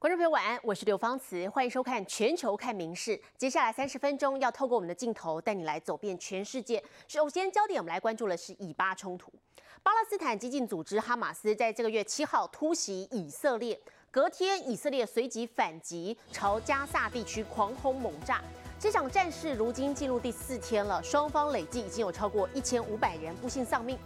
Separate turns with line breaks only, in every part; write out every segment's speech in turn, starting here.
观众朋友晚安，我是刘芳慈，欢迎收看《全球看名事》。接下来三十分钟要透过我们的镜头带你来走遍全世界。首先，焦点我们来关注的是以巴冲突。巴勒斯坦激进组织哈马斯在这个月七号突袭以色列，隔天以色列随即反击，朝加萨地区狂轰猛炸。这场战事如今进入第四天了，双方累计已经有超过一千五百人不幸丧命。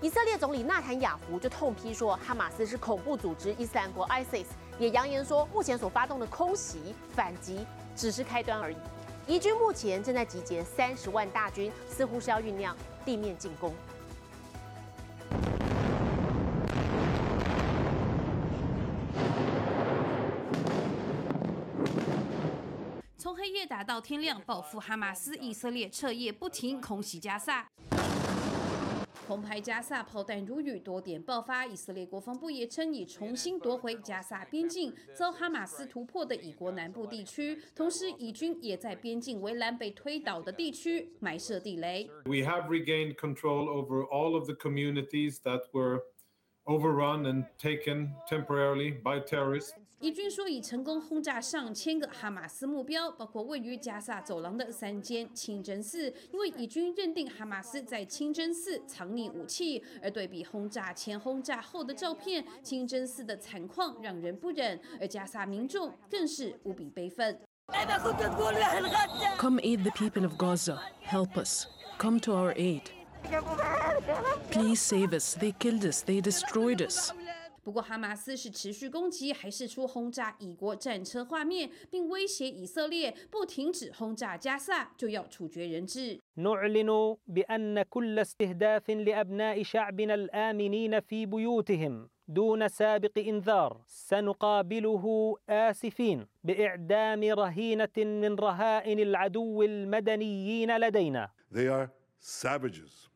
以色列总理纳坦雅胡就痛批说，哈马斯是恐怖组织伊斯兰国 （ISIS），也扬言说，目前所发动的空袭反击只是开端而已。以军目前正在集结三十万大军，似乎是要酝酿地面进攻。
从黑夜打到天亮，报复哈马斯，以色列彻夜不停空袭加萨。红牌加萨炮弹如雨，多点爆发。以色列国防部也称已重新夺回加萨边境遭哈马斯突破的以国南部地区，同时以军也在边境围栏被推倒的地区埋设地雷。
We have regained control over all of the communities that were overrun and taken temporarily by terrorists.
以军说已成功轰炸上千个哈马斯目标，包括位于加萨走廊的三间清真寺，因为以军认定哈马斯在清真寺藏匿武器。而对比轰炸前、轰炸后的照片，清真寺的惨况让人不忍，而加萨民众更是无比悲愤。
Come aid the people of Gaza. Help us. Come to our aid. Please save us. They killed us. They destroyed us.
不过，哈马斯是持续攻击，还是出轰炸以国战车画面，并威胁以色列不停止轰炸加萨，就要处决人质。
نعلن بأن كل استهداف لأبناء شعبنا الآمنين في بيوتهم دون سابق إنذار سنقابله آسفين بإعدام رهينة من رهائن العدو المدنيين لدينا.
They are savages.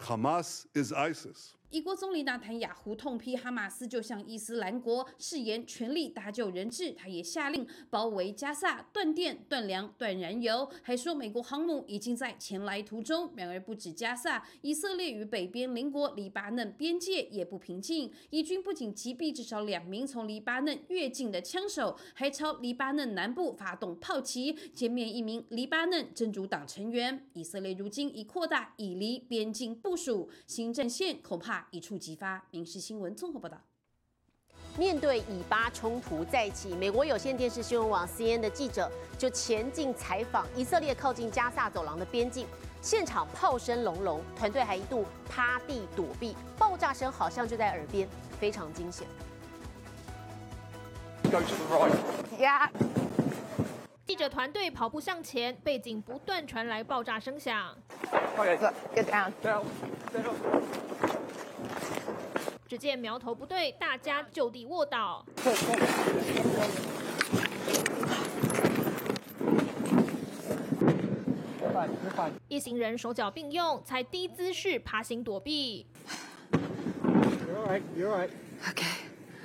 Hamas is ISIS.
以国总理纳坦雅胡痛批哈马斯就像伊斯兰国，誓言全力搭救人质。他也下令包围加萨，断电、断粮、断燃油，还说美国航母已经在前来途中。然而不止加萨，以色列与北边邻国黎巴嫩边界也不平静。以军不仅击毙至少两名从黎巴嫩越境的枪手，还朝黎巴嫩南部发动炮击，歼灭一名黎巴嫩真主党成员。以色列如今已扩大以黎边境部署，新战线恐怕。一触即发。民事新闻综合报道。
面对以巴冲突再起，美国有线电视新闻网 CNN 的记者就前进采访以色列靠近加萨走廊的边境，现场炮声隆隆，团队还一度趴地躲避，爆炸声好像就在耳边，非常惊险。
Go to the right.
Yeah.
记者团队跑步向前，背景不断传来爆炸声响。
Okay.
Get down.
Down. Down.
只见苗头不对，大家就地卧倒。一行人手脚并用，才低姿势爬行躲避。
You're all right. You're all right.
Okay.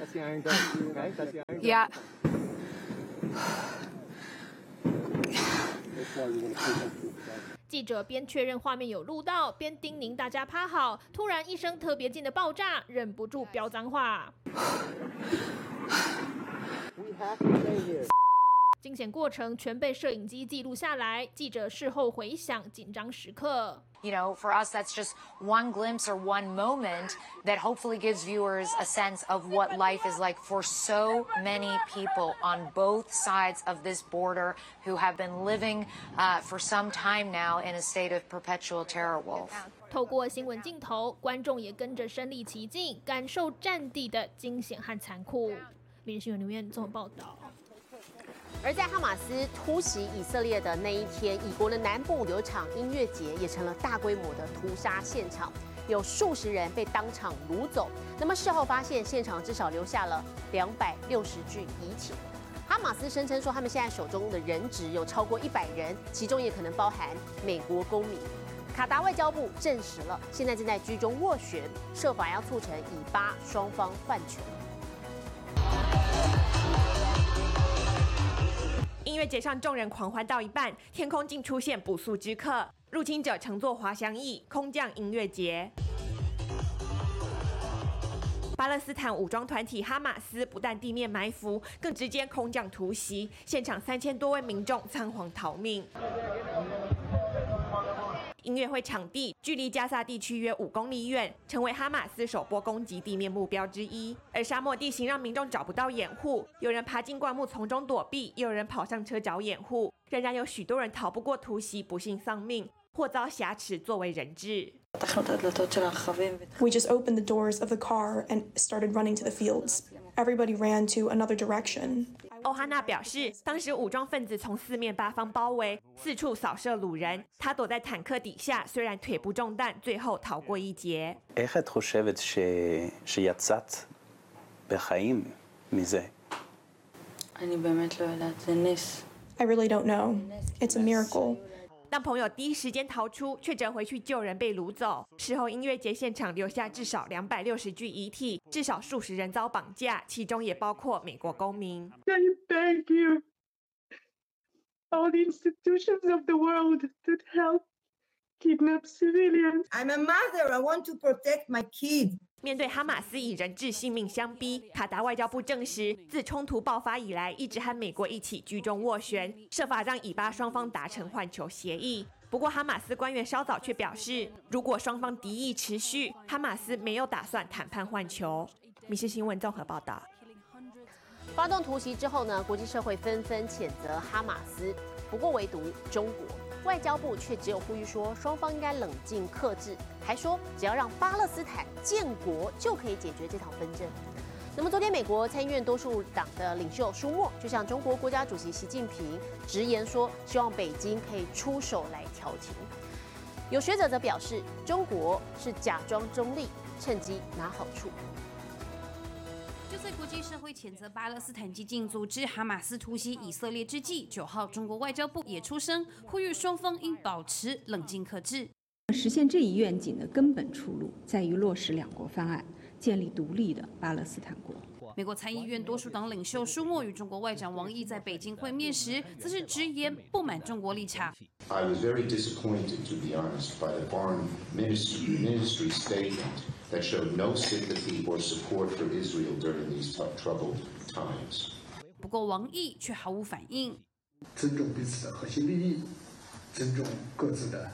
That's the iron gun. Okay. That's the iron gun.
Yeah.
That's why we want to pull that through.
记者边确认画面有录到，边叮咛大家趴好。突然一声特别近的爆炸，忍不住飙脏话。惊险过程全被摄影机记录下来。记者事后回想紧张时刻。
You know, for us, that's just one glimpse or one moment that hopefully gives viewers a sense of what life is like for so many people on both sides of this border who have been living uh, for some time now in a state of perpetual terror wolf.
透过新闻镜头，观众也跟着身临其境，感受战地的惊险和残酷。民事新闻留言综合报道。
而在哈马斯突袭以色列的那一天，以国的南部有场音乐节，也成了大规模的屠杀现场，有数十人被当场掳走。那么事后发现，现场至少留下了两百六十具遗体。哈马斯声称说，他们现在手中的人质有超过一百人，其中也可能包含美国公民。卡达外交部证实了，现在正在居中斡旋，设法要促成以巴双方换权。
音乐节上，众人狂欢到一半，天空竟出现不速之客。入侵者乘坐滑翔翼空降音乐节。巴勒斯坦武装团体哈马斯不但地面埋伏，更直接空降突袭，现场三千多位民众仓皇逃命。音乐会场地距离加萨地区约五公里远，成为哈马斯首波攻击地面目标之一。而沙漠地形让民众找不到掩护，有人爬进灌木丛中躲避，也有人跑上车找掩护。仍然有许多人逃不过突袭，不幸丧命，或遭挟持作为人质。
We just opened the doors of the car and started running to the fields. Everybody ran to another direction.
欧哈纳表示，当时武装分子从四面八方包围，四处扫射鲁人。他躲在坦克底下，虽然腿部中弹，最后逃过一劫。
I really don't know. It's a miracle.
当朋友第一时间逃出，却折回去救人被掳走。事后音乐节现场留下至少两百六十具遗体，至少数十人遭绑架，其中也包括美国公民。
I beg you, all the institutions of the world that help kidnap civilians.
I'm a mother. I want to protect my kids.
面对哈马斯以人质性命相逼，卡达外交部证实，自冲突爆发以来，一直和美国一起居中斡旋，设法让以巴双方达成换囚协议。不过，哈马斯官员稍早却表示，如果双方敌意持续，哈马斯没有打算谈判换囚。米氏新闻综合报道。
发动突袭之后呢，国际社会纷纷谴责哈马斯，不过唯独中国外交部却只有呼吁说，双方应该冷静克制，还说只要让巴勒斯坦建国就可以解决这场纷争。那么昨天，美国参议院多数党的领袖舒默就向中国国家主席习近平直言说，希望北京可以出手来调停。有学者则表示，中国是假装中立，趁机拿好处。
在国际社会谴责巴勒斯坦激进组织哈马斯突袭以色列之际，九号中国外交部也出声呼吁双方应保持冷静克制。
实现这一愿景的根本出路在于落实两国方案，建立独立的巴勒斯坦国。
美国参议院多数党领袖舒默与中国外长王毅在北京会面时，则是直言不满中国立场。
I was very disappointed, to be honest, by the foreign ministry, ministry statement that showed no sympathy or support for Israel during these tough, troubled times.
不过王毅却毫无反应。
尊重彼此的核心利益，尊重各自的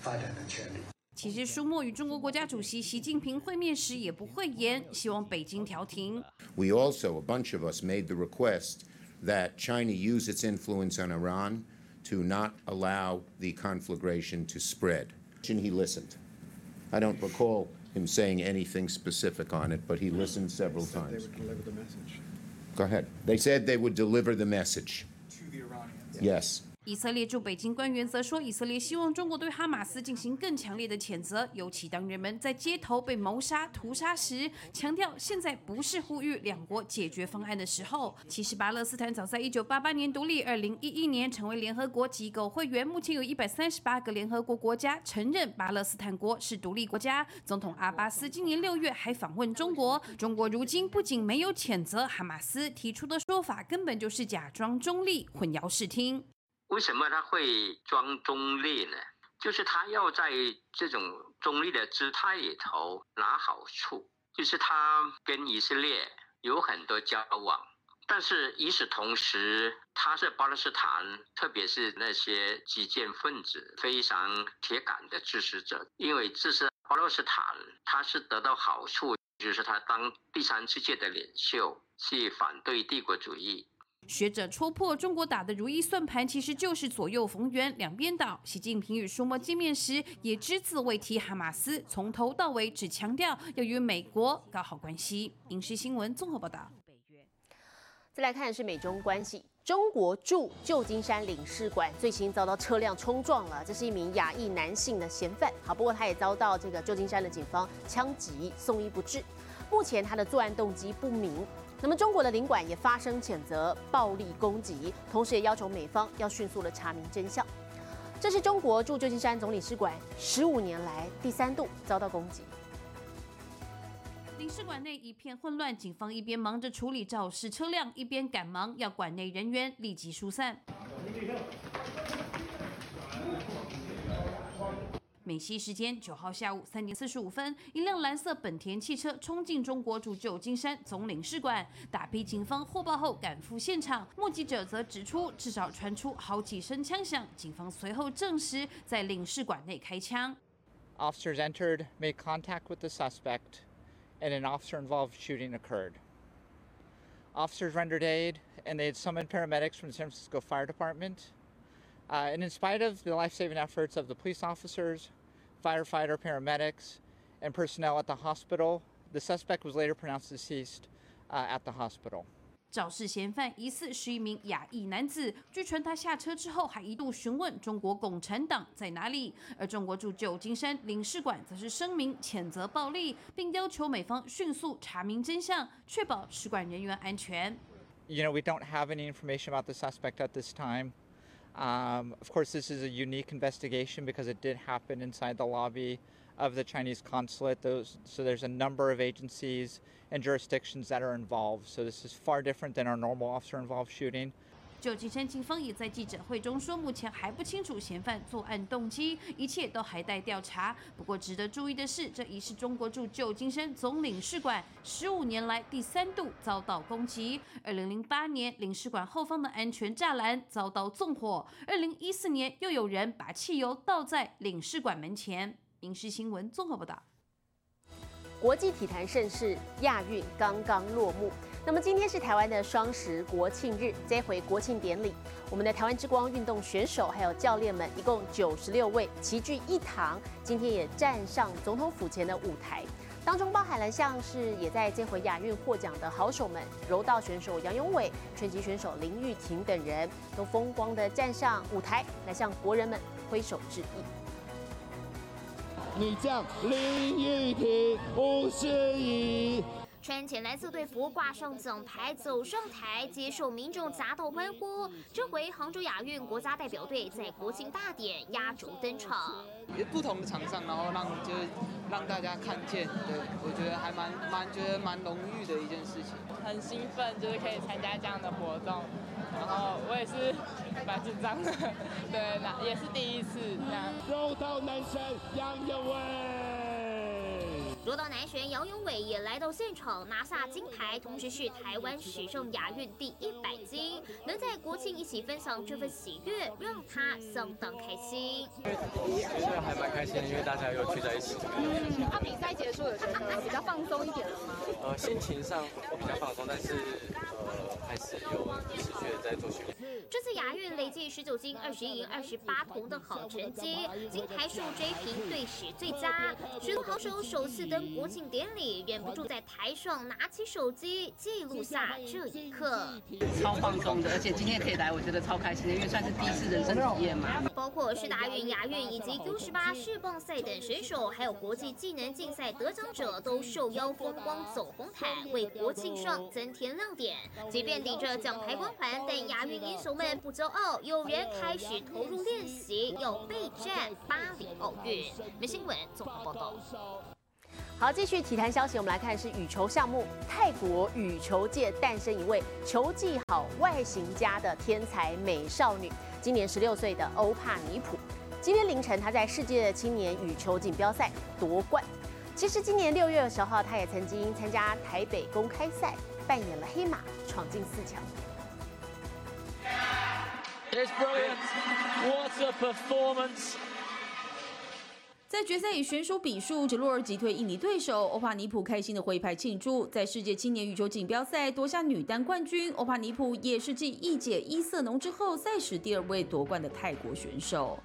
发展的权利。
其实，舒默与中国国家主席习近平会面时也不讳言，希望北京调停。
We also, a bunch of us, made the request that China use its influence on Iran to not allow the conflagration to spread. And he listened. I don't recall him saying anything specific on it, but he listened several times.
They would deliver the message
Go ahead. They said they would deliver the message.
to the Iranians.
Yes.
以色列驻北京官员则说，以色列希望中国对哈马斯进行更强烈的谴责，尤其当人们在街头被谋杀、屠杀时，强调现在不是呼吁两国解决方案的时候。其实，巴勒斯坦早在1988年独立，2011年成为联合国机构会员，目前有一百三十八个联合国国家承认巴勒斯坦国是独立国家。总统阿巴斯今年六月还访问中国，中国如今不仅没有谴责哈马斯，提出的说法根本就是假装中立，混淆视听。
为什么他会装中立呢？就是他要在这种中立的姿态里头拿好处，就是他跟以色列有很多交往，但是与此同时，他是巴勒斯坦，特别是那些激进分子非常铁杆的支持者，因为支持巴勒斯坦，他是得到好处，就是他当第三世界的领袖，去反对帝国主义。
学者戳破中国打的如意算盘，其实就是左右逢源，两边倒。习近平与舒默见面时，也只字未提哈马斯，从头到尾只强调要与美国搞好关系。影视新闻综合报道。
再来看是美中关系。中国驻旧金山领事馆最新遭到车辆冲撞了，这是一名亚裔男性的嫌犯。好，不过他也遭到这个旧金山的警方枪击，送医不治。目前他的作案动机不明。那么中国的领馆也发声谴责暴力攻击，同时也要求美方要迅速的查明真相。这是中国驻旧金山总领事馆十五年来第三度遭到攻击。
领事馆内一片混乱，警方一边忙着处理肇事车辆，一边赶忙要馆内人员立即疏散。美西时间九号下午三点四十五分，一辆蓝色本田汽车冲进中国驻旧金山总领事馆，大批警方获报后赶赴现场。目击者则指出，至少传出好几声枪响，警方随后证实在领事馆内开枪。
Officers entered, made contact with the suspect, and an officer-involved shooting occurred. Officers rendered aid, and they had summoned paramedics from the San Francisco Fire Department. Uh, and in spite of the life saving efforts of the police officers, firefighter, paramedics, and personnel at the hospital, the suspect was later pronounced deceased uh, at the hospital.
肇事嫌犯疑似是一名亚裔男子，据传他下车之后还一度询问中国共产党在哪里，而中国驻旧金山领事馆则是声明谴责暴力，并要求美方迅速查明真相，确保使馆人员安全。
You know, we don't have any information about the suspect at this time. Um, of course, this is a unique investigation because it did happen inside the lobby of the Chinese consulate. Those, so there's a number of agencies and jurisdictions that are involved. So this is far different than our normal officer-involved shooting.
旧金山警方也在记者会中说，目前还不清楚嫌犯作案动机，一切都还待调查。不过值得注意的是，这已是中国驻旧金山总领事馆十五年来第三度遭到攻击。二零零八年，领事馆后方的安全栅栏遭到纵火；二零一四年，又有人把汽油倒在领事馆门前。影视新闻综合报道。
国际体坛盛事亚运刚刚落幕，那么今天是台湾的双十国庆日，这回国庆典礼，我们的台湾之光运动选手还有教练们一共九十六位齐聚一堂，今天也站上总统府前的舞台，当中包含了像是也在这回亚运获奖的好手们，柔道选手杨永伟、拳击选手林玉婷等人都风光的站上舞台，来向国人们挥手致意。
女将林玉婷五十一。
穿浅蓝色队服，挂上奖牌，走上台，接受民众砸斗欢呼。这回杭州亚运国家代表队在国庆大典压轴登场。
不同的场上，然后让就是让大家看见，对我觉得还蛮蛮觉得蛮荣誉的一件事情。
很兴奋，就是可以参加这样的活动。然后我也是蛮紧张的，对，那也是第一次这样。
柔道男神杨永伟，
柔道男神杨永伟也来到现场拿下金牌，同时是台湾史上亚运第一百金，能在国庆一起分享这份喜悦，让他相当开心。
其实还蛮开心的，因为大家又聚在一起。
嗯，那比赛结束有觉得比较放松一点了吗？
呃，心情上我比较放松，但是呃还是有持续的在做训练。
这次亚运累计十九金、二十银、二十八铜的好成绩，金牌数追平队史最佳。许多好手首次登国庆典礼，忍不住在台上拿起手机记录下这一刻。
超放松的，而且今天可以来，我觉得超开心的，因为算是第一次人生体验嘛。
包括世大运、亚运以及 U 十八世棒赛等选手，还有国际技能竞赛得奖者，都受邀风光走红毯，为国庆上增添亮点。即便顶着奖牌光环，但亚运英雄们。不骄傲，有人开始投入练习，要备战巴黎奥运。没新闻综合报道。
好，继续体坛消息，我们来看是羽球项目。泰国羽球界诞生一位球技好、外形佳的天才美少女，今年十六岁的欧帕尼普。今天凌晨，她在世界青年羽球锦标赛夺冠。其实今年六月十号，她也曾经参加台北公开赛，扮演了黑马，闯进四强。
Water performance.
在决赛以悬殊比数直落而击退印尼对手，欧帕尼普开心的挥拍庆祝。在世界青年羽球锦标赛夺下女单冠军，欧帕尼普也是继一姐伊瑟农之后，赛时第二位夺冠的泰国选手。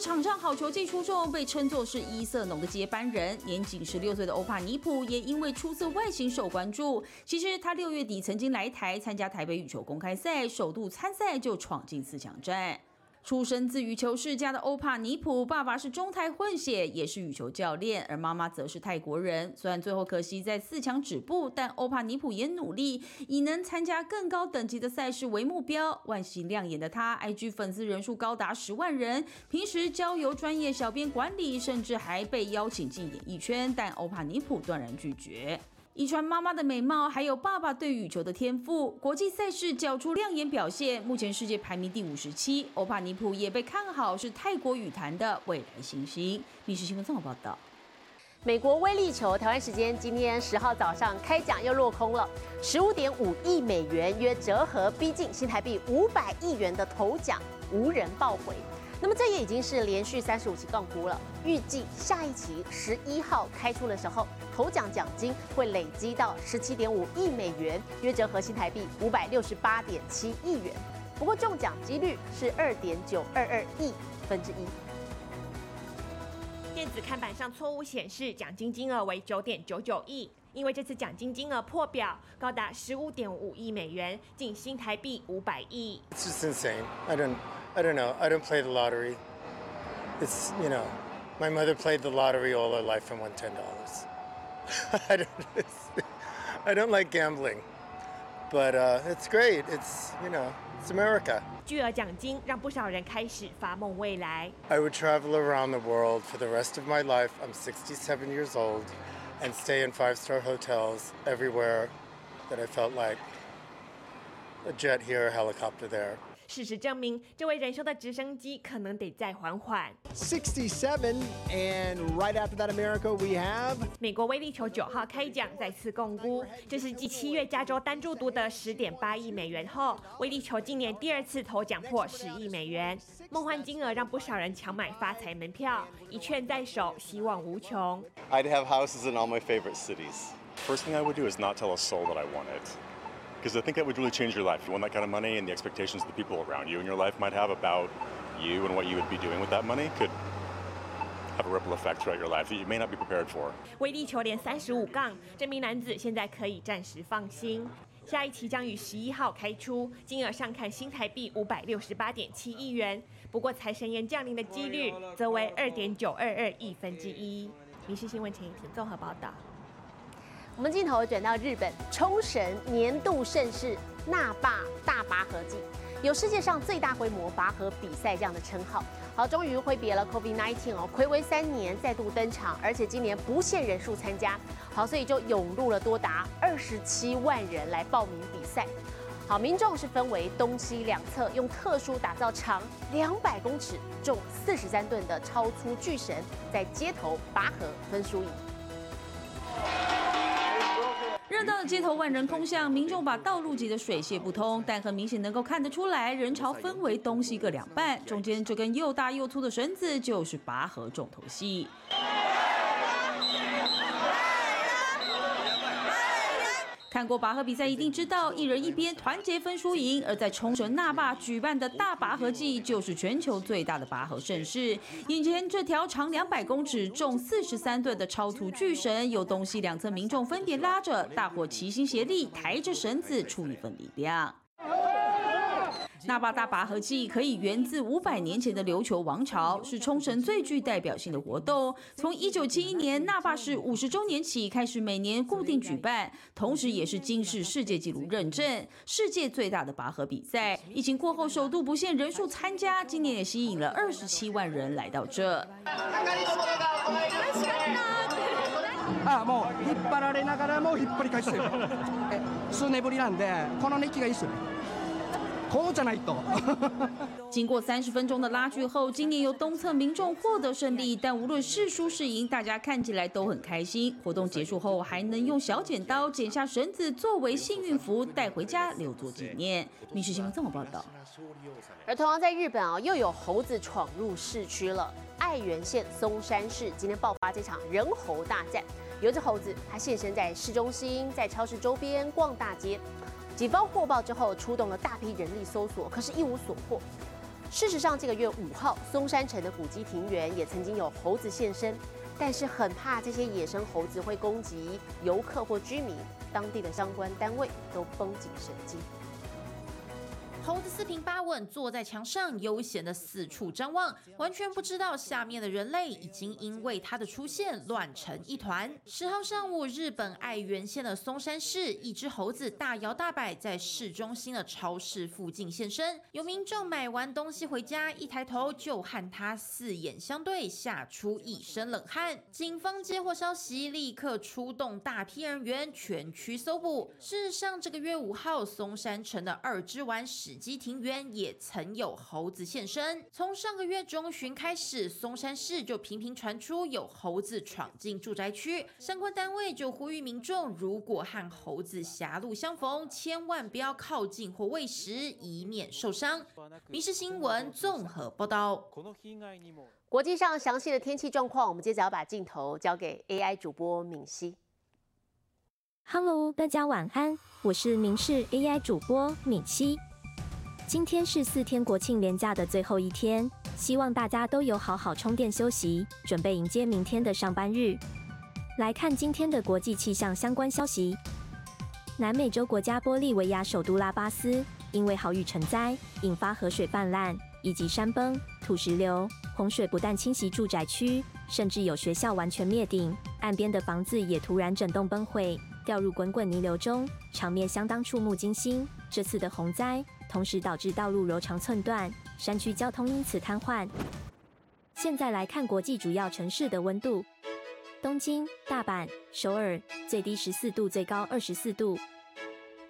场上好球技出众，被称作是伊瑟农的接班人，年仅十六岁的欧帕尼普也因为出色外形受关注。其实他六月底曾经来台参加台北羽球公开赛，首度参赛就闯进四强战。出身自羽球世家的欧帕尼普，爸爸是中泰混血，也是羽球教练，而妈妈则是泰国人。虽然最后可惜在四强止步，但欧帕尼普也努力，以能参加更高等级的赛事为目标。外形亮眼的他，IG 粉丝人数高达十万人，平时交由专业小编管理，甚至还被邀请进演艺圈，但欧帕尼普断然拒绝。
遗传妈妈的美貌，还有爸爸对羽球的天赋，国际赛事缴出亮眼表现。目前世界排名第五十七，欧帕尼普也被看好是泰国羽坛的未来新星。密室新闻综合报道。
美国威力球台湾时间今天十号早上开奖又落空了，十五点五亿美元，约折合逼近新台币五百亿元的头奖无人报回。那么这也已经是连续三十五期杠估了，预计下一期十一号开出的时候，头奖奖金会累积到十七点五亿美元，约折合新台币五百六十八点七亿元。不过中奖几率是二点九二二亿分之一。
电子看板上错误显示奖金金额为九点九九亿，因为这次奖金金额破表，高达十五点五亿美元，近新台币五百亿。
It's just insane. I don't, I don't know. I don't play the lottery. It's you know, my mother played the lottery all her life and won ten dollars. I don't, I don't like gambling, but uh, it's great. It's you know. It's America.
巨额奖金让不少人开始发梦未来。
I would travel around the world for the rest of my life. I'm 67 years old, and stay in five-star hotels everywhere that I felt like a jet here, a helicopter there.
事实证明，这位仁兄的直升机可能得再缓缓。
Sixty-seven, and right after that, America, we have
美国威力球九号开奖再次共估，这是继七月加州单注独得十点八亿美元后，威力球今年第二次头奖破十亿美元。梦幻金额让不少人抢买发财门票，一券在手，希望无穷。
I'd have houses in all my favorite cities. First thing I would do is not tell a soul that I want it. Because I think that would really change your life. You want that kind of money, and the expectations of the people around you in your life might have about you and what you would be doing with that money could have a ripple effect throughout your life that you may not be prepared for.
威力球连三十五杠，这名男子现在可以暂时放心。下一期将于十一号开出，金额上看新台币五百六十八点七亿元。不过财神爷降临的几率则为二点九二二亿分之一。民事新闻陈怡婷综合报道。
我们镜头转到日本冲绳年度盛事那霸大拔河季，有世界上最大规模拔河比赛这样的称号。好，终于挥别了 COVID-19 哦，暌违三年再度登场，而且今年不限人数参加。好，所以就涌入了多达二十七万人来报名比赛。好，民众是分为东西两侧，用特殊打造长两百公尺、重四十三吨的超粗巨绳，在街头拔河分输赢。
热闹的街头万人空巷，民众把道路挤得水泄不通，但很明显能够看得出来，人潮分为东西各两半，中间这根又大又粗的绳子就是拔河重头戏。看过拔河比赛一定知道，一人一边，团结分输赢。而在冲绳那霸举办的大拔河季，就是全球最大的拔河盛事。眼前这条长两百公尺、重四十三吨的超粗巨绳，由东西两侧民众分别拉着，大伙齐心协力抬着绳子，出一份力量。那霸大拔河季可以源自五百年前的琉球王朝，是冲绳最具代表性的活动。从一九七一年那霸市五十周年起，开始每年固定举办，同时也是金氏世界纪录认证世界最大的拔河比赛。疫情过后，首度不限人数参加，今年也吸引了二十七万人来到这。
あもう引っ張られながらも引っ張り返してるえ数年ぶりなんでこの熱気がいいっすよね こうじゃないと
经过三十分钟的拉锯后，今年由东侧民众获得胜利，但无论是输是赢，大家看起来都很开心。活动结束后，还能用小剪刀剪下绳子作为幸运符带回家留作纪念。民事新闻这么报道。
而同样在日本啊，又有猴子闯入市区了。爱媛县松山市今天爆发这场人猴大战，有只猴子它现身在市中心，在超市周边逛大街。 警方获报之后，出动了大批人力搜索，可是一无所获。事实上，这个月五号，松山城的古迹庭园也曾经有猴子现身，但是很怕这些野生猴子会攻击游客或居民，当地的相关单位都绷紧神经。
猴子四平八稳坐在墙上，悠闲的四处张望，完全不知道下面的人类已经因为它的出现乱成一团。十号上午，日本爱媛县的松山市，一只猴子大摇大摆在市中心的超市附近现身。有民众买完东西回家，一抬头就和它四眼相对，吓出一身冷汗。警方接获消息，立刻出动大批人员全区搜捕。事实上，这个月五号，松山城的二之丸史基庭园也曾有猴子现身。从上个月中旬开始，松山市就频频传出有猴子闯进住宅区，相关单位就呼吁民众，如果和猴子狭路相逢，千万不要靠近或喂食，以免受伤。民事新闻综合报道。
国际上详细的天气状况，我们接着要把镜头交给 AI 主播敏熙。
Hello，大家晚安，我是明视 AI 主播敏熙。今天是四天国庆连假的最后一天，希望大家都有好好充电休息，准备迎接明天的上班日。来看今天的国际气象相关消息。南美洲国家玻利维亚首都拉巴斯因为豪雨成灾，引发河水泛滥以及山崩、土石流，洪水不但侵袭住宅区，甚至有学校完全灭顶，岸边的房子也突然整栋崩毁。掉入滚滚泥流中，场面相当触目惊心。这次的洪灾同时导致道路柔肠寸断，山区交通因此瘫痪。现在来看国际主要城市的温度：东京、大阪、首尔最低十四度，最高二十四度；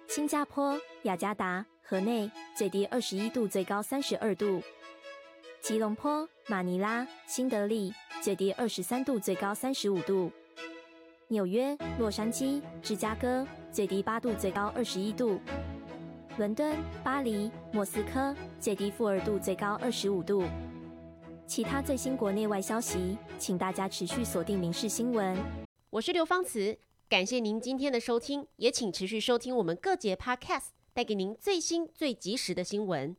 新加坡、雅加达、河内最低二十一度，最高三十二度；吉隆坡、马尼拉、新德里最低二十三度，最高三十五度。纽约、洛杉矶、芝加哥最低八度，最高二十一度；伦敦、巴黎、莫斯科最低负二度，最高二十五度。其他最新国内外消息，请大家持续锁定《民事新闻》。
我是刘芳慈，感谢您今天的收听，也请持续收听我们各节 Podcast，带给您最新最及时的新闻。